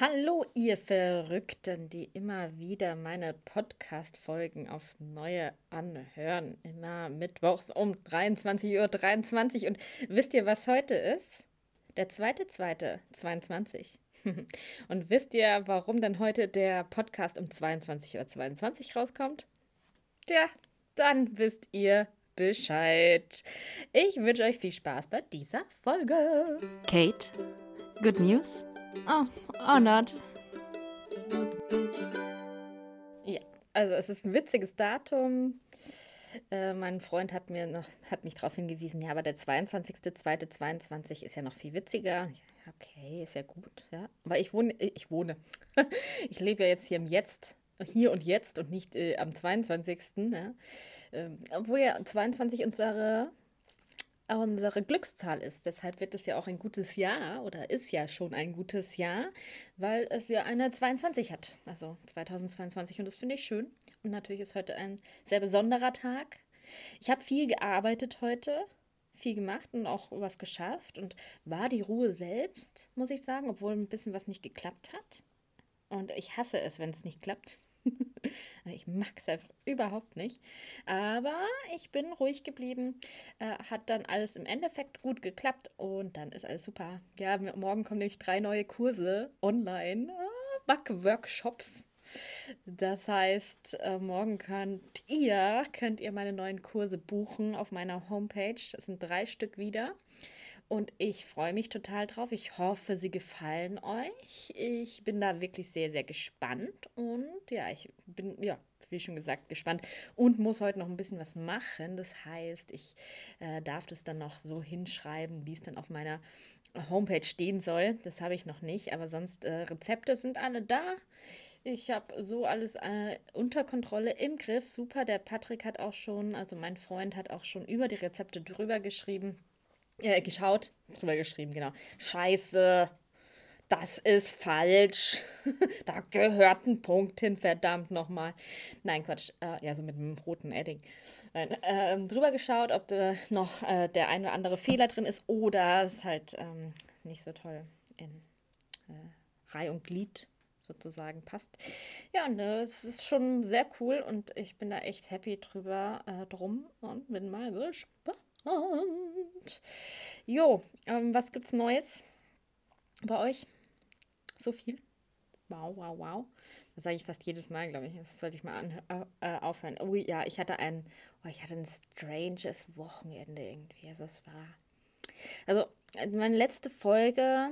Hallo, ihr Verrückten, die immer wieder meine Podcast-Folgen aufs Neue anhören. Immer mittwochs um 23.23 Uhr. 23. Und wisst ihr, was heute ist? Der 2.2.22. Und wisst ihr, warum denn heute der Podcast um 22.22 Uhr 22 rauskommt? Tja, dann wisst ihr Bescheid. Ich wünsche euch viel Spaß bei dieser Folge. Kate, good news? Oh, oh not. Ja, also es ist ein witziges Datum. Äh, mein Freund hat mir noch, hat mich darauf hingewiesen, ja, aber der 22.02.22 ist ja noch viel witziger. Okay, ist ja gut, ja. Aber ich wohne, ich wohne. ich lebe ja jetzt hier im Jetzt, hier und jetzt und nicht äh, am 22. Ja. Ähm, obwohl ja 22 unsere unsere Glückszahl ist. Deshalb wird es ja auch ein gutes Jahr oder ist ja schon ein gutes Jahr, weil es ja eine 22 hat, also 2022 und das finde ich schön. Und natürlich ist heute ein sehr besonderer Tag. Ich habe viel gearbeitet heute, viel gemacht und auch was geschafft und war die Ruhe selbst, muss ich sagen, obwohl ein bisschen was nicht geklappt hat. Und ich hasse es, wenn es nicht klappt. ich mag es einfach überhaupt nicht. Aber ich bin ruhig geblieben. Äh, hat dann alles im Endeffekt gut geklappt und dann ist alles super. Ja, morgen kommen nämlich drei neue Kurse online. Äh, Backworkshops. Das heißt, äh, morgen könnt ihr, könnt ihr meine neuen Kurse buchen auf meiner Homepage. Das sind drei Stück wieder. Und ich freue mich total drauf. Ich hoffe, sie gefallen euch. Ich bin da wirklich sehr, sehr gespannt. Und ja, ich bin, ja, wie schon gesagt, gespannt und muss heute noch ein bisschen was machen. Das heißt, ich äh, darf das dann noch so hinschreiben, wie es dann auf meiner Homepage stehen soll. Das habe ich noch nicht, aber sonst äh, Rezepte sind alle da. Ich habe so alles äh, unter Kontrolle im Griff. Super, der Patrick hat auch schon, also mein Freund hat auch schon über die Rezepte drüber geschrieben. Äh, geschaut, drüber geschrieben, genau. Scheiße, das ist falsch. da gehört ein Punkt hin, verdammt nochmal. Nein, Quatsch. Äh, ja, so mit einem roten Edding. Äh, drüber geschaut, ob da noch äh, der ein oder andere Fehler drin ist oder es halt ähm, nicht so toll in äh, Reih und Glied sozusagen passt. Ja, und äh, es ist schon sehr cool und ich bin da echt happy drüber äh, drum und bin mal gespannt. Jo, ähm, was gibt's Neues bei euch? So viel? Wow, wow, wow. Das sage ich fast jedes Mal, glaube ich. Das sollte ich mal an, äh, aufhören. Oh ja, ich hatte ein, oh, ich hatte ein stranges Wochenende irgendwie. Also es war. Also, meine letzte Folge,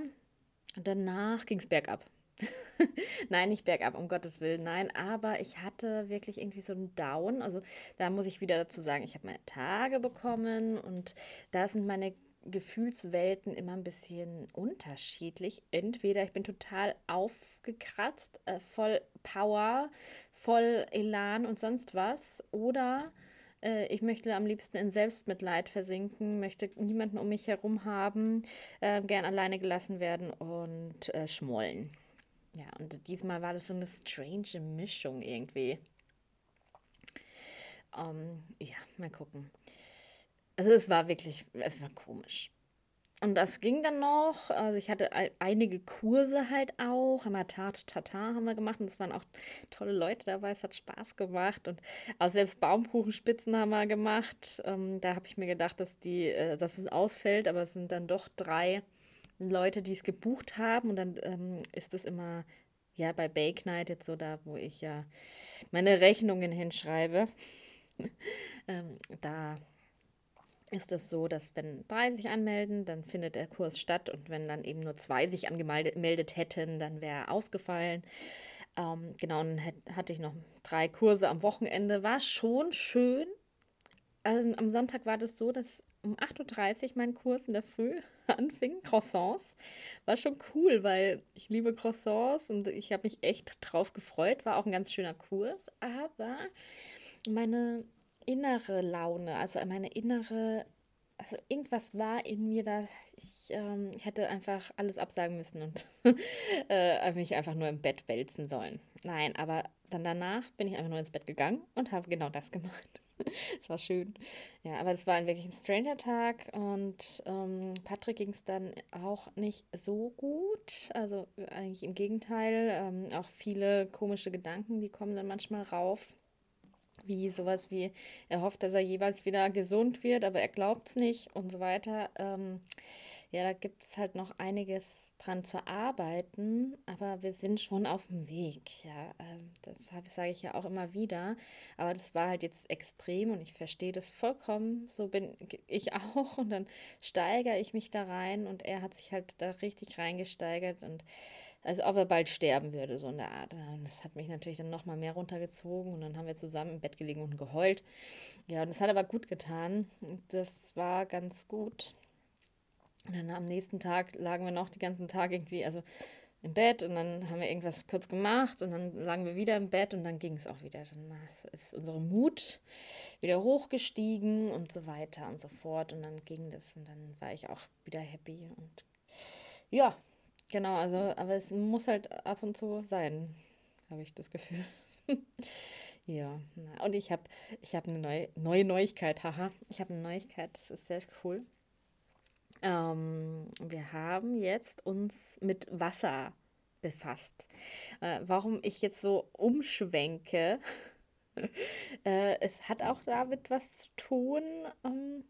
danach ging es bergab. nein, nicht bergab, um Gottes Willen, nein, aber ich hatte wirklich irgendwie so einen Down. Also da muss ich wieder dazu sagen, ich habe meine Tage bekommen und da sind meine Gefühlswelten immer ein bisschen unterschiedlich. Entweder ich bin total aufgekratzt, äh, voll Power, voll Elan und sonst was, oder äh, ich möchte am liebsten in Selbstmitleid versinken, möchte niemanden um mich herum haben, äh, gern alleine gelassen werden und äh, schmollen. Ja, und diesmal war das so eine strange Mischung irgendwie. Um, ähm, ja, mal gucken. Also es war wirklich, es war komisch. Und das ging dann noch. Also ich hatte einige Kurse halt auch. Haben wir Tat Tata haben wir gemacht und es waren auch tolle Leute dabei. Es hat Spaß gemacht und auch selbst Baumkuchenspitzen haben wir gemacht. Ähm, da habe ich mir gedacht, dass die, äh, dass es ausfällt, aber es sind dann doch drei Leute, die es gebucht haben und dann ähm, ist es immer ja bei Bake Night jetzt so da, wo ich ja meine Rechnungen hinschreibe. ähm, da ist es so, dass wenn drei sich anmelden, dann findet der Kurs statt und wenn dann eben nur zwei sich angemeldet hätten, dann wäre er ausgefallen. Ähm, genau, dann hatte ich noch drei Kurse am Wochenende. War schon schön. Ähm, am Sonntag war das so, dass um 8.30 Uhr mein Kurs in der Früh anfing, Croissants. War schon cool, weil ich liebe Croissants und ich habe mich echt drauf gefreut. War auch ein ganz schöner Kurs, aber meine innere Laune, also meine innere, also irgendwas war in mir da, ich, ähm, hätte einfach alles absagen müssen und äh, mich einfach nur im Bett wälzen sollen. Nein, aber dann danach bin ich einfach nur ins Bett gegangen und habe genau das gemacht. Es war schön. Ja, aber das war ein wirklich ein stranger Tag und ähm, Patrick ging es dann auch nicht so gut. Also eigentlich im Gegenteil. Ähm, auch viele komische Gedanken, die kommen dann manchmal rauf wie sowas wie, er hofft, dass er jeweils wieder gesund wird, aber er glaubt es nicht und so weiter. Ähm, ja, da gibt es halt noch einiges dran zu arbeiten, aber wir sind schon auf dem Weg. Ja, ähm, das sage ich ja auch immer wieder. Aber das war halt jetzt extrem und ich verstehe das vollkommen. So bin ich auch und dann steigere ich mich da rein und er hat sich halt da richtig reingesteigert und als ob er bald sterben würde, so in der Art. Das hat mich natürlich dann nochmal mehr runtergezogen und dann haben wir zusammen im Bett gelegen und geheult. Ja, und das hat aber gut getan. Das war ganz gut. Und dann am nächsten Tag lagen wir noch die ganzen Tag irgendwie, also im Bett und dann haben wir irgendwas kurz gemacht und dann lagen wir wieder im Bett und dann ging es auch wieder. Dann ist unsere Mut wieder hochgestiegen und so weiter und so fort und dann ging das und dann war ich auch wieder happy und ja, Genau, also, aber es muss halt ab und zu sein, habe ich das Gefühl. ja, und ich habe ich hab eine neue, neue Neuigkeit, haha. Ich habe eine Neuigkeit, das ist sehr cool. Ähm, wir haben jetzt uns mit Wasser befasst. Äh, warum ich jetzt so umschwenke, äh, es hat auch damit was zu tun, ähm,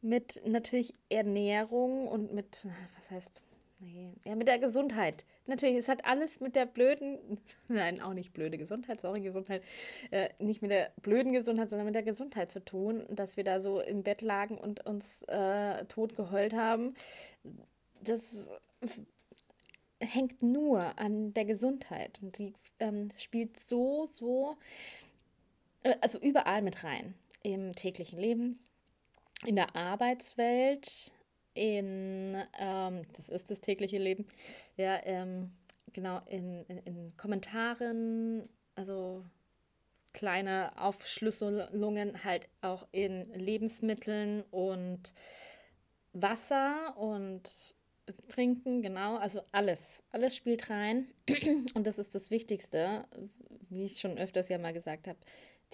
mit natürlich Ernährung und mit, was heißt, Nee. Ja, mit der Gesundheit. Natürlich, es hat alles mit der blöden, nein, auch nicht blöde Gesundheit, sorry, Gesundheit, äh, nicht mit der blöden Gesundheit, sondern mit der Gesundheit zu tun, dass wir da so im Bett lagen und uns äh, tot geheult haben. Das hängt nur an der Gesundheit und die ähm, spielt so, so, äh, also überall mit rein. Im täglichen Leben, in der Arbeitswelt, in, ähm, das ist das tägliche Leben, ja, ähm, genau, in, in, in Kommentaren, also kleine Aufschlüsselungen halt auch in Lebensmitteln und Wasser und Trinken, genau, also alles, alles spielt rein. Und das ist das Wichtigste, wie ich schon öfters ja mal gesagt habe,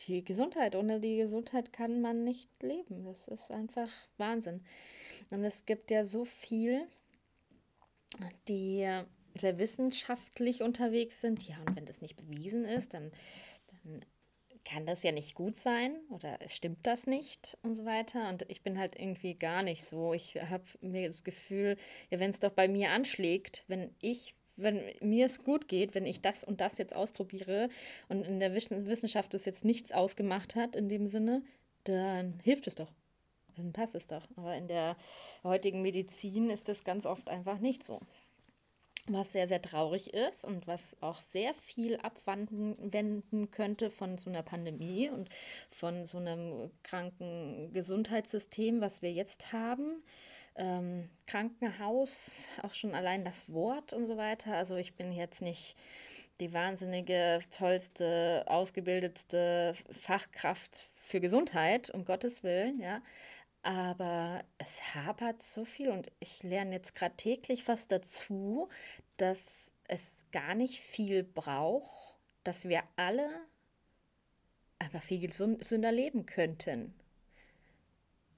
die Gesundheit. Ohne die Gesundheit kann man nicht leben. Das ist einfach Wahnsinn. Und es gibt ja so viel, die sehr wissenschaftlich unterwegs sind. Ja, und wenn das nicht bewiesen ist, dann, dann kann das ja nicht gut sein oder stimmt das nicht und so weiter. Und ich bin halt irgendwie gar nicht so. Ich habe mir das Gefühl, ja, wenn es doch bei mir anschlägt, wenn ich wenn mir es gut geht, wenn ich das und das jetzt ausprobiere und in der Wissenschaft das jetzt nichts ausgemacht hat in dem Sinne, dann hilft es doch. Dann passt es doch. Aber in der heutigen Medizin ist das ganz oft einfach nicht so. Was sehr, sehr traurig ist und was auch sehr viel abwenden könnte von so einer Pandemie und von so einem kranken Gesundheitssystem, was wir jetzt haben ähm, Krankenhaus, auch schon allein das Wort und so weiter. Also ich bin jetzt nicht die wahnsinnige, tollste, ausgebildetste Fachkraft für Gesundheit, um Gottes Willen, ja. Aber es hapert so viel und ich lerne jetzt gerade täglich was dazu, dass es gar nicht viel braucht, dass wir alle einfach viel gesünder leben könnten.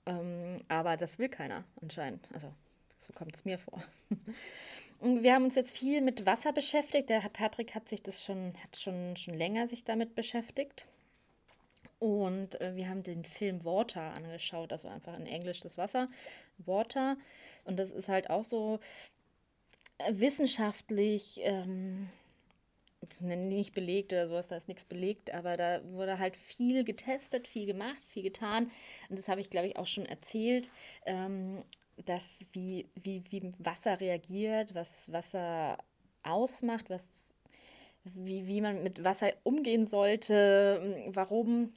Ähm, aber das will keiner anscheinend. Also so kommt es mir vor. Und wir haben uns jetzt viel mit Wasser beschäftigt. Der Herr Patrick hat sich das schon, hat schon, schon länger sich damit beschäftigt. Und äh, wir haben den Film Water angeschaut, also einfach in Englisch das Wasser, Water. Und das ist halt auch so äh, wissenschaftlich ähm, nicht belegt oder sowas, da ist nichts belegt, aber da wurde halt viel getestet, viel gemacht, viel getan. Und das habe ich, glaube ich, auch schon erzählt, ähm, dass wie, wie, wie Wasser reagiert, was Wasser ausmacht, was, wie, wie man mit Wasser umgehen sollte, warum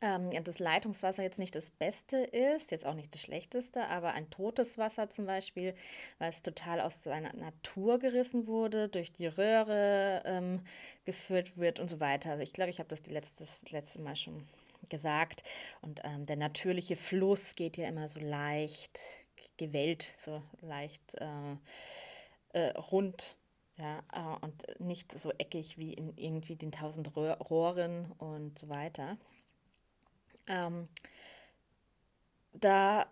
ähm, das Leitungswasser jetzt nicht das Beste ist, jetzt auch nicht das Schlechteste, aber ein totes Wasser zum Beispiel, weil es total aus seiner Natur gerissen wurde, durch die Röhre ähm, geführt wird und so weiter. Also ich glaube, ich habe das die letzte, das letzte Mal schon gesagt. Und ähm, der natürliche Fluss geht ja immer so leicht gewellt, so leicht äh, äh, rund. Ja, äh, und nicht so eckig wie in irgendwie den tausend Rohren und so weiter. Ähm, da,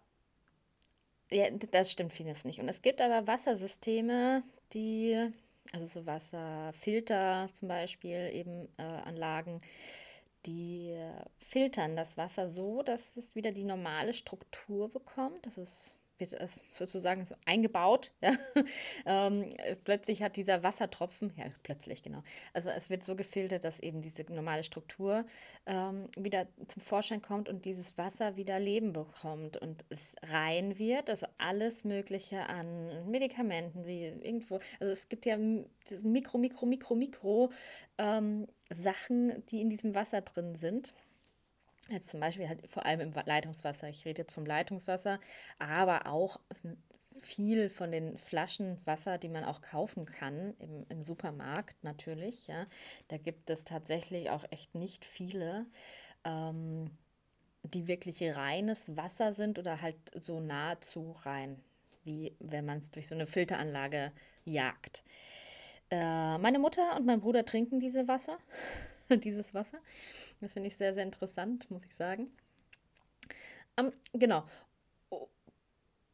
ja, das stimmt vieles nicht. Und es gibt aber Wassersysteme, die, also so Wasserfilter zum Beispiel, eben äh, Anlagen, die filtern das Wasser so, dass es wieder die normale Struktur bekommt. Das ist wird es sozusagen so eingebaut. Ja? ähm, plötzlich hat dieser Wassertropfen, ja, plötzlich, genau. Also es wird so gefiltert, dass eben diese normale Struktur ähm, wieder zum Vorschein kommt und dieses Wasser wieder Leben bekommt und es rein wird. Also alles Mögliche an Medikamenten, wie irgendwo, also es gibt ja Mikro, Mikro, Mikro, Mikro ähm, Sachen, die in diesem Wasser drin sind. Jetzt zum Beispiel halt vor allem im Leitungswasser. Ich rede jetzt vom Leitungswasser, aber auch viel von den Flaschen Wasser, die man auch kaufen kann im, im Supermarkt natürlich. Ja, da gibt es tatsächlich auch echt nicht viele, ähm, die wirklich reines Wasser sind oder halt so nahezu rein, wie wenn man es durch so eine Filteranlage jagt. Äh, meine Mutter und mein Bruder trinken diese Wasser. dieses Wasser. Das finde ich sehr, sehr interessant, muss ich sagen. Ähm, genau.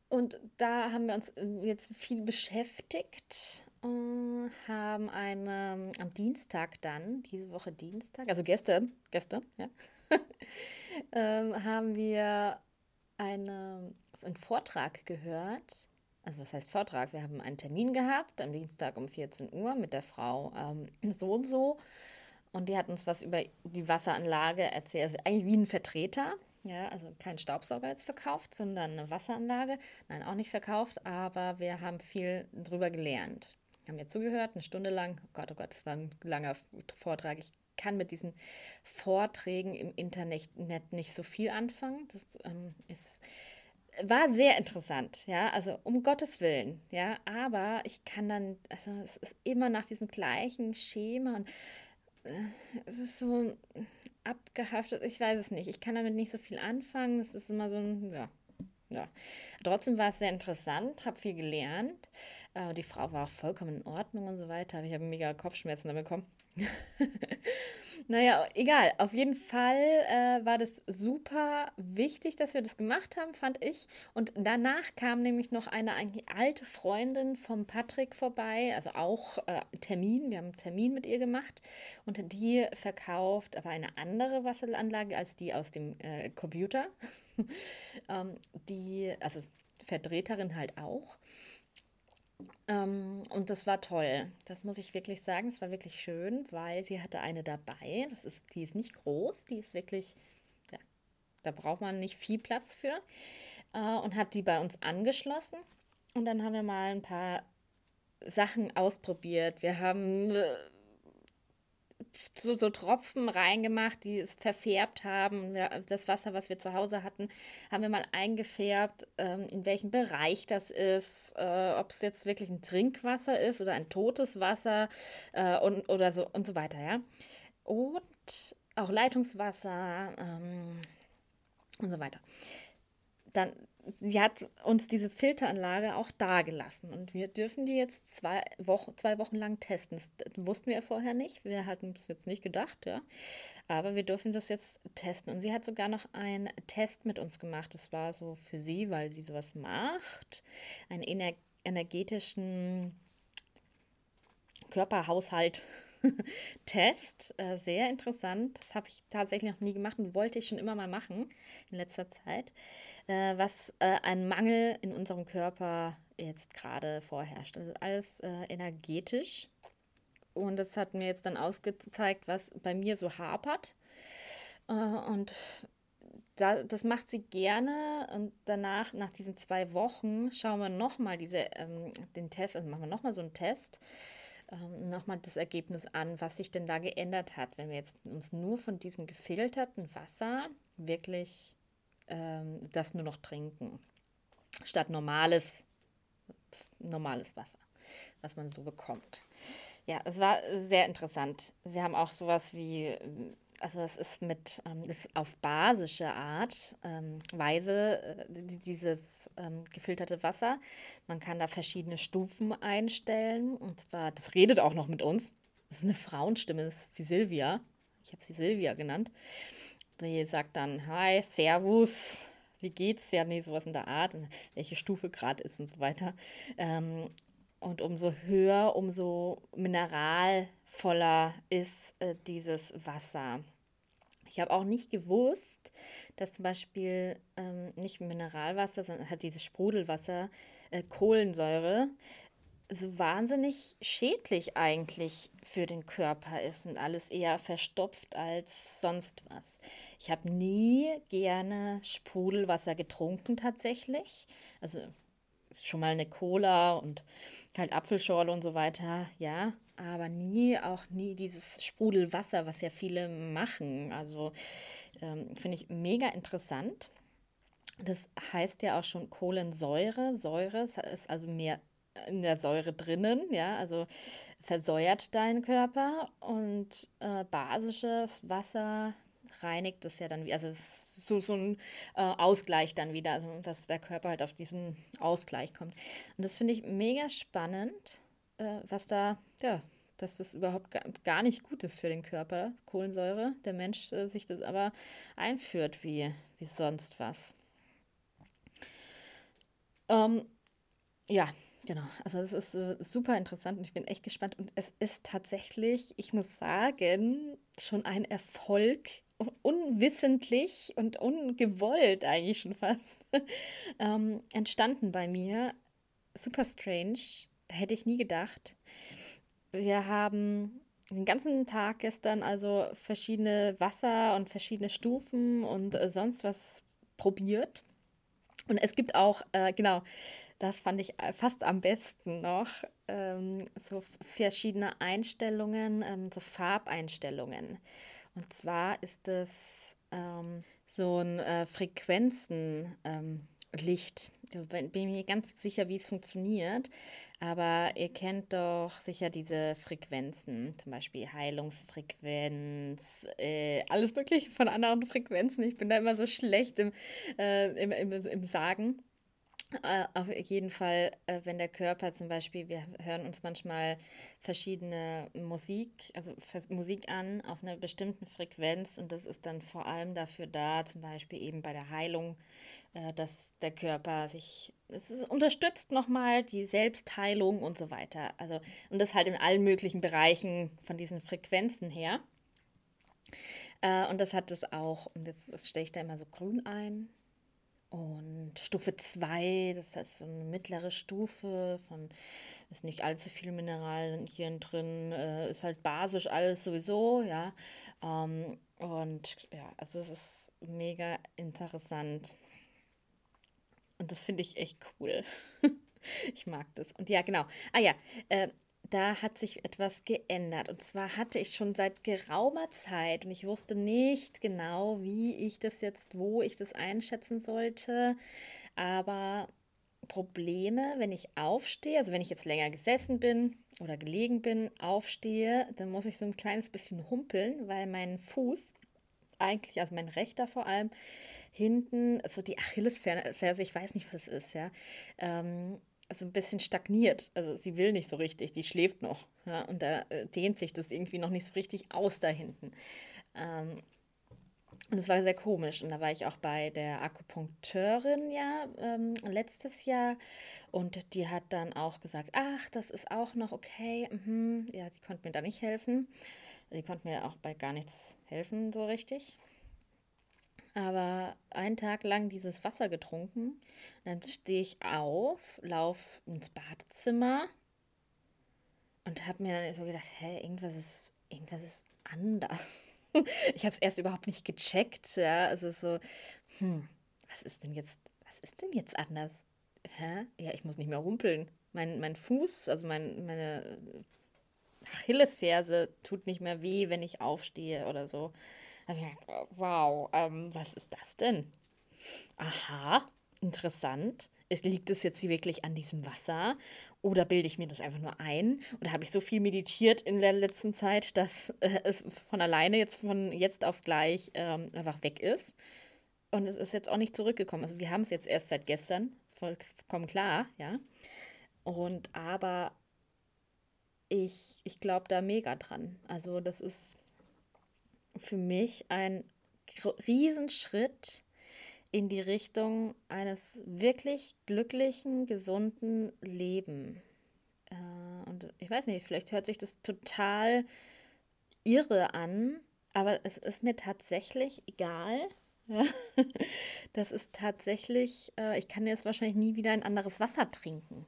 Und da haben wir uns jetzt viel beschäftigt, äh, haben eine, am Dienstag dann, diese Woche Dienstag, also gestern, gestern, ja, ähm, haben wir eine, einen Vortrag gehört. Also was heißt Vortrag? Wir haben einen Termin gehabt am Dienstag um 14 Uhr mit der Frau ähm, so und so und die hat uns was über die Wasseranlage erzählt. Also eigentlich wie ein Vertreter. Ja, also kein Staubsauger jetzt verkauft, sondern eine Wasseranlage. Nein, auch nicht verkauft, aber wir haben viel drüber gelernt. Haben mir zugehört, eine Stunde lang. Oh Gott, oh Gott, das war ein langer Vortrag. Ich kann mit diesen Vorträgen im Internet nicht so viel anfangen. Das ähm, ist, war sehr interessant, ja, also um Gottes Willen, ja, aber ich kann dann, also es ist immer nach diesem gleichen Schema und es ist so abgehaftet, ich weiß es nicht. Ich kann damit nicht so viel anfangen. Es ist immer so ein, ja, ja. Trotzdem war es sehr interessant, habe viel gelernt. Äh, die Frau war auch vollkommen in Ordnung und so weiter. Ich habe mega Kopfschmerzen damit bekommen. naja, egal. Auf jeden Fall äh, war das super wichtig, dass wir das gemacht haben, fand ich. Und danach kam nämlich noch eine eigentlich alte Freundin vom Patrick vorbei, also auch äh, Termin. Wir haben einen Termin mit ihr gemacht. Und die verkauft aber eine andere Wasseranlage als die aus dem äh, Computer. ähm, die, also Vertreterin halt auch. Ähm, und das war toll. Das muss ich wirklich sagen. Es war wirklich schön, weil sie hatte eine dabei. Das ist, die ist nicht groß, die ist wirklich, ja, da braucht man nicht viel Platz für. Äh, und hat die bei uns angeschlossen. Und dann haben wir mal ein paar Sachen ausprobiert. Wir haben äh, so, so Tropfen reingemacht, die es verfärbt haben. Das Wasser, was wir zu Hause hatten, haben wir mal eingefärbt, ähm, in welchem Bereich das ist, äh, ob es jetzt wirklich ein Trinkwasser ist oder ein totes Wasser äh, und, oder so und so weiter, ja. Und auch Leitungswasser ähm, und so weiter. Dann sie hat uns diese Filteranlage auch dagelassen und wir dürfen die jetzt zwei Wochen, zwei Wochen lang testen. Das wussten wir vorher nicht. Wir hatten es jetzt nicht gedacht, ja. Aber wir dürfen das jetzt testen. Und sie hat sogar noch einen Test mit uns gemacht. Das war so für sie, weil sie sowas macht, einen ener energetischen Körperhaushalt Test. Äh, sehr interessant. Das habe ich tatsächlich noch nie gemacht und wollte ich schon immer mal machen in letzter Zeit. Äh, was äh, ein Mangel in unserem Körper jetzt gerade vorherrscht. Also alles äh, energetisch. Und das hat mir jetzt dann ausgezeigt, was bei mir so hapert. Äh, und da, das macht sie gerne und danach, nach diesen zwei Wochen, schauen wir nochmal ähm, den Test, also machen wir nochmal so einen Test ähm, nochmal das Ergebnis an, was sich denn da geändert hat, wenn wir jetzt uns nur von diesem gefilterten Wasser wirklich ähm, das nur noch trinken, statt normales, normales Wasser, was man so bekommt. Ja, es war sehr interessant. Wir haben auch sowas wie also es ist mit, ähm, ist auf basische Art, ähm, Weise, äh, dieses ähm, gefilterte Wasser. Man kann da verschiedene Stufen einstellen. Und zwar, das redet auch noch mit uns. Das ist eine Frauenstimme, das ist die Silvia. Ich habe sie Silvia genannt. Die sagt dann, hi, Servus, wie geht's? Ja, nee, sowas in der Art, welche Stufe gerade ist und so weiter. Ähm, und umso höher, umso mineralvoller ist äh, dieses Wasser. Ich habe auch nicht gewusst, dass zum Beispiel ähm, nicht Mineralwasser, sondern hat dieses Sprudelwasser äh, Kohlensäure so wahnsinnig schädlich eigentlich für den Körper ist und alles eher verstopft als sonst was. Ich habe nie gerne Sprudelwasser getrunken tatsächlich. Also schon mal eine Cola und halt Apfelschorle und so weiter, ja, aber nie, auch nie dieses Sprudelwasser, was ja viele machen. Also ähm, finde ich mega interessant. Das heißt ja auch schon Kohlensäure. Säure ist also mehr in der Säure drinnen, ja, also versäuert deinen Körper und äh, basisches Wasser reinigt es ja dann also so, so ein äh, Ausgleich dann wieder, also dass der Körper halt auf diesen Ausgleich kommt. Und das finde ich mega spannend, äh, was da, ja, dass das überhaupt gar nicht gut ist für den Körper, Kohlensäure. Der Mensch äh, sich das aber einführt wie, wie sonst was. Ähm, ja, Genau, also es ist äh, super interessant und ich bin echt gespannt. Und es ist tatsächlich, ich muss sagen, schon ein Erfolg, unwissentlich und ungewollt eigentlich schon fast, ähm, entstanden bei mir. Super strange, hätte ich nie gedacht. Wir haben den ganzen Tag gestern also verschiedene Wasser und verschiedene Stufen und äh, sonst was probiert. Und es gibt auch, äh, genau, das fand ich äh, fast am besten noch, ähm, so verschiedene Einstellungen, ähm, so Farbeinstellungen. Und zwar ist es ähm, so ein äh, Frequenzenlicht. Ähm, ich bin mir ganz sicher, wie es funktioniert, aber ihr kennt doch sicher diese Frequenzen, zum Beispiel Heilungsfrequenz, äh, alles Mögliche von anderen Frequenzen. Ich bin da immer so schlecht im, äh, im, im, im Sagen. Äh, auf jeden Fall, äh, wenn der Körper zum Beispiel, wir hören uns manchmal verschiedene Musik, also Musik an auf einer bestimmten Frequenz und das ist dann vor allem dafür da, zum Beispiel eben bei der Heilung, äh, dass der Körper sich, es unterstützt nochmal die Selbstheilung und so weiter. Also, und das halt in allen möglichen Bereichen von diesen Frequenzen her. Und das hat es auch, und jetzt stelle ich da immer so grün ein, und Stufe 2, das heißt so eine mittlere Stufe von, ist nicht allzu viel Mineralien hier drin, äh, ist halt basisch alles sowieso, ja. Ähm, und ja, also es ist mega interessant. Und das finde ich echt cool. ich mag das. Und ja, genau. Ah ja, äh, da hat sich etwas geändert. Und zwar hatte ich schon seit geraumer Zeit und ich wusste nicht genau, wie ich das jetzt, wo ich das einschätzen sollte. Aber Probleme, wenn ich aufstehe, also wenn ich jetzt länger gesessen bin oder gelegen bin, aufstehe, dann muss ich so ein kleines bisschen humpeln, weil mein Fuß eigentlich, also mein rechter vor allem, hinten, so die Achillesferse, ich weiß nicht, was es ist, ja, ähm, so ein bisschen stagniert. Also sie will nicht so richtig, die schläft noch. Ja, und da äh, dehnt sich das irgendwie noch nicht so richtig aus da hinten. Ähm, und es war sehr komisch. Und da war ich auch bei der Akupunkteurin ja ähm, letztes Jahr. Und die hat dann auch gesagt, ach, das ist auch noch okay. Mhm. Ja, die konnte mir da nicht helfen. Die konnte mir auch bei gar nichts helfen so richtig aber einen Tag lang dieses Wasser getrunken. Dann stehe ich auf, laufe ins Badezimmer und habe mir dann so gedacht, hä, irgendwas ist, irgendwas ist anders. ich habe es erst überhaupt nicht gecheckt, ja, also so, hm, was ist denn jetzt, was ist denn jetzt anders? Hä? Ja, ich muss nicht mehr rumpeln. Mein, mein Fuß, also mein, meine Achillesferse tut nicht mehr weh, wenn ich aufstehe oder so wow, ähm, was ist das denn? Aha, interessant. Ist, liegt es jetzt wirklich an diesem Wasser oder bilde ich mir das einfach nur ein? Oder habe ich so viel meditiert in der letzten Zeit, dass äh, es von alleine jetzt von jetzt auf gleich ähm, einfach weg ist? Und es ist jetzt auch nicht zurückgekommen. Also wir haben es jetzt erst seit gestern, vollkommen klar, ja. Und aber ich, ich glaube da mega dran. Also das ist für mich ein Riesenschritt in die Richtung eines wirklich glücklichen, gesunden Lebens. Äh, und ich weiß nicht, vielleicht hört sich das total irre an, aber es ist mir tatsächlich egal. das ist tatsächlich, äh, ich kann jetzt wahrscheinlich nie wieder ein anderes Wasser trinken.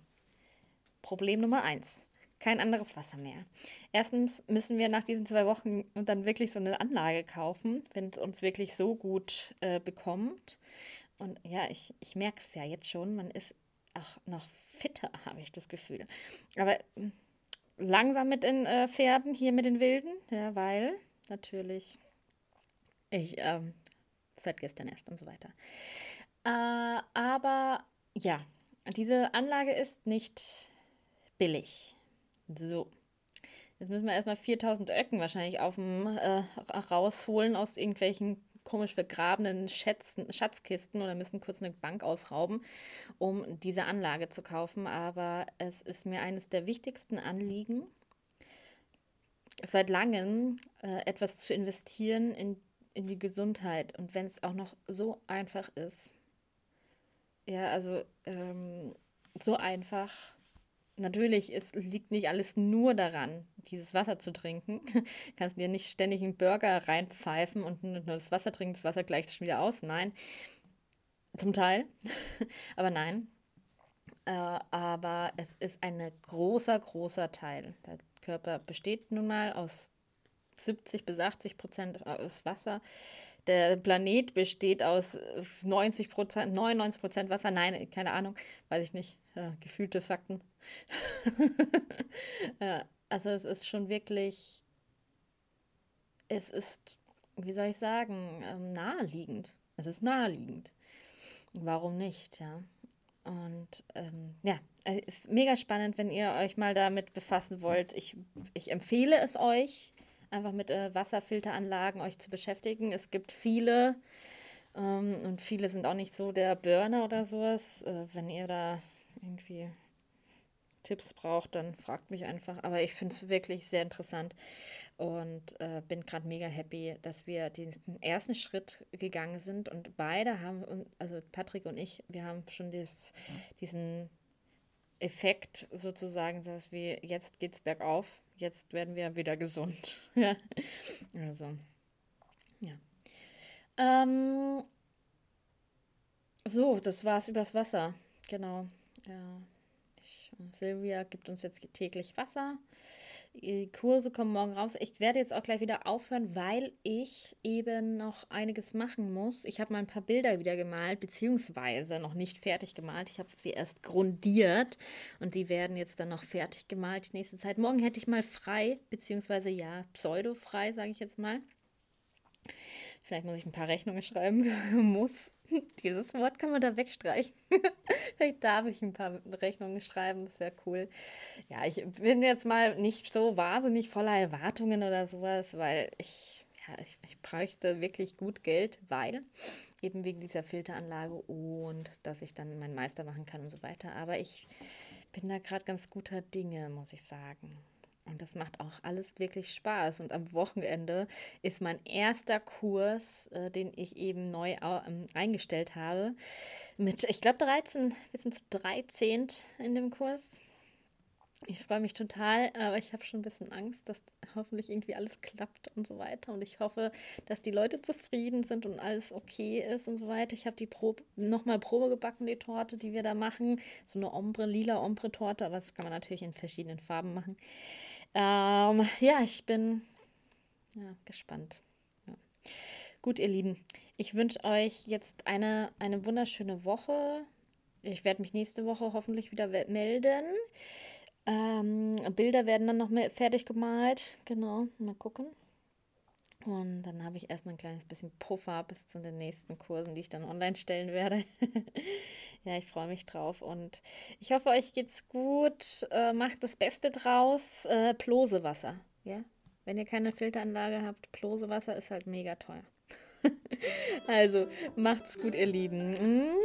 Problem Nummer eins. Kein anderes Wasser mehr. Erstens müssen wir nach diesen zwei Wochen dann wirklich so eine Anlage kaufen, wenn es uns wirklich so gut äh, bekommt. Und ja, ich, ich merke es ja jetzt schon, man ist auch noch fitter, habe ich das Gefühl. Aber hm, langsam mit den äh, Pferden, hier mit den Wilden, ja, weil natürlich ich ähm, seit gestern erst und so weiter. Äh, aber ja, diese Anlage ist nicht billig. So. Jetzt müssen wir erstmal 4000 Öcken wahrscheinlich auf dem, äh, rausholen aus irgendwelchen komisch vergrabenen Schätzen, Schatzkisten oder müssen kurz eine Bank ausrauben, um diese Anlage zu kaufen. Aber es ist mir eines der wichtigsten Anliegen, seit langem äh, etwas zu investieren in, in die Gesundheit. Und wenn es auch noch so einfach ist. Ja, also ähm, so einfach natürlich, es liegt nicht alles nur daran, dieses Wasser zu trinken. Du kannst dir nicht ständig einen Burger reinpfeifen und nur das Wasser trinken, das Wasser gleicht schon wieder aus. Nein, zum Teil. aber nein. Äh, aber es ist ein großer, großer Teil. Der Körper besteht nun mal aus 70 bis 80 Prozent aus Wasser der Planet besteht aus 90 Prozent, 99 Prozent Wasser. Nein, keine Ahnung, weiß ich nicht. Ja, gefühlte Fakten. ja, also es ist schon wirklich, es ist, wie soll ich sagen, ähm, naheliegend. Es ist naheliegend. Warum nicht, ja? Und ähm, ja, äh, mega spannend, wenn ihr euch mal damit befassen wollt. Ich, ich empfehle es euch einfach mit äh, Wasserfilteranlagen euch zu beschäftigen. Es gibt viele ähm, und viele sind auch nicht so der Burner oder sowas. Äh, wenn ihr da irgendwie Tipps braucht, dann fragt mich einfach. Aber ich finde es wirklich sehr interessant und äh, bin gerade mega happy, dass wir diesen ersten Schritt gegangen sind und beide haben, also Patrick und ich, wir haben schon dieses, diesen Effekt sozusagen, so was wie jetzt geht's bergauf jetzt werden wir wieder gesund. also, ja. Ähm, so, das war's übers Wasser. Genau. Ja. Ich, Silvia gibt uns jetzt täglich Wasser. Die Kurse kommen morgen raus. Ich werde jetzt auch gleich wieder aufhören, weil ich eben noch einiges machen muss. Ich habe mal ein paar Bilder wieder gemalt, beziehungsweise noch nicht fertig gemalt. Ich habe sie erst grundiert und die werden jetzt dann noch fertig gemalt die nächste Zeit. Morgen hätte ich mal frei, beziehungsweise ja, pseudo-frei, sage ich jetzt mal. Vielleicht muss ich ein paar Rechnungen schreiben. muss. Dieses Wort kann man da wegstreichen. Vielleicht darf ich ein paar Rechnungen schreiben, das wäre cool. Ja, ich bin jetzt mal nicht so wahnsinnig voller Erwartungen oder sowas, weil ich, ja, ich, ich bräuchte wirklich gut Geld, weil eben wegen dieser Filteranlage und dass ich dann meinen Meister machen kann und so weiter. Aber ich bin da gerade ganz guter Dinge, muss ich sagen. Und das macht auch alles wirklich Spaß. Und am Wochenende ist mein erster Kurs, äh, den ich eben neu äh, eingestellt habe. Mit, ich glaube, 13, wir sind zu 13 in dem Kurs. Ich freue mich total, aber ich habe schon ein bisschen Angst, dass hoffentlich irgendwie alles klappt und so weiter. Und ich hoffe, dass die Leute zufrieden sind und alles okay ist und so weiter. Ich habe die Probe, nochmal Probe gebacken, die Torte, die wir da machen. So eine Ombre, lila Ombre-Torte, aber das kann man natürlich in verschiedenen Farben machen. Ähm, ja, ich bin ja, gespannt. Ja. Gut, ihr Lieben, ich wünsche euch jetzt eine, eine wunderschöne Woche. Ich werde mich nächste Woche hoffentlich wieder melden. Ähm, Bilder werden dann noch mehr fertig gemalt. Genau, mal gucken. Und dann habe ich erstmal ein kleines bisschen Puffer bis zu den nächsten Kursen, die ich dann online stellen werde. ja, ich freue mich drauf und ich hoffe, euch geht's gut. Äh, macht das Beste draus. Äh, Plosewasser. Ja, wenn ihr keine Filteranlage habt, Plosewasser ist halt mega teuer. also macht's gut, ihr Lieben.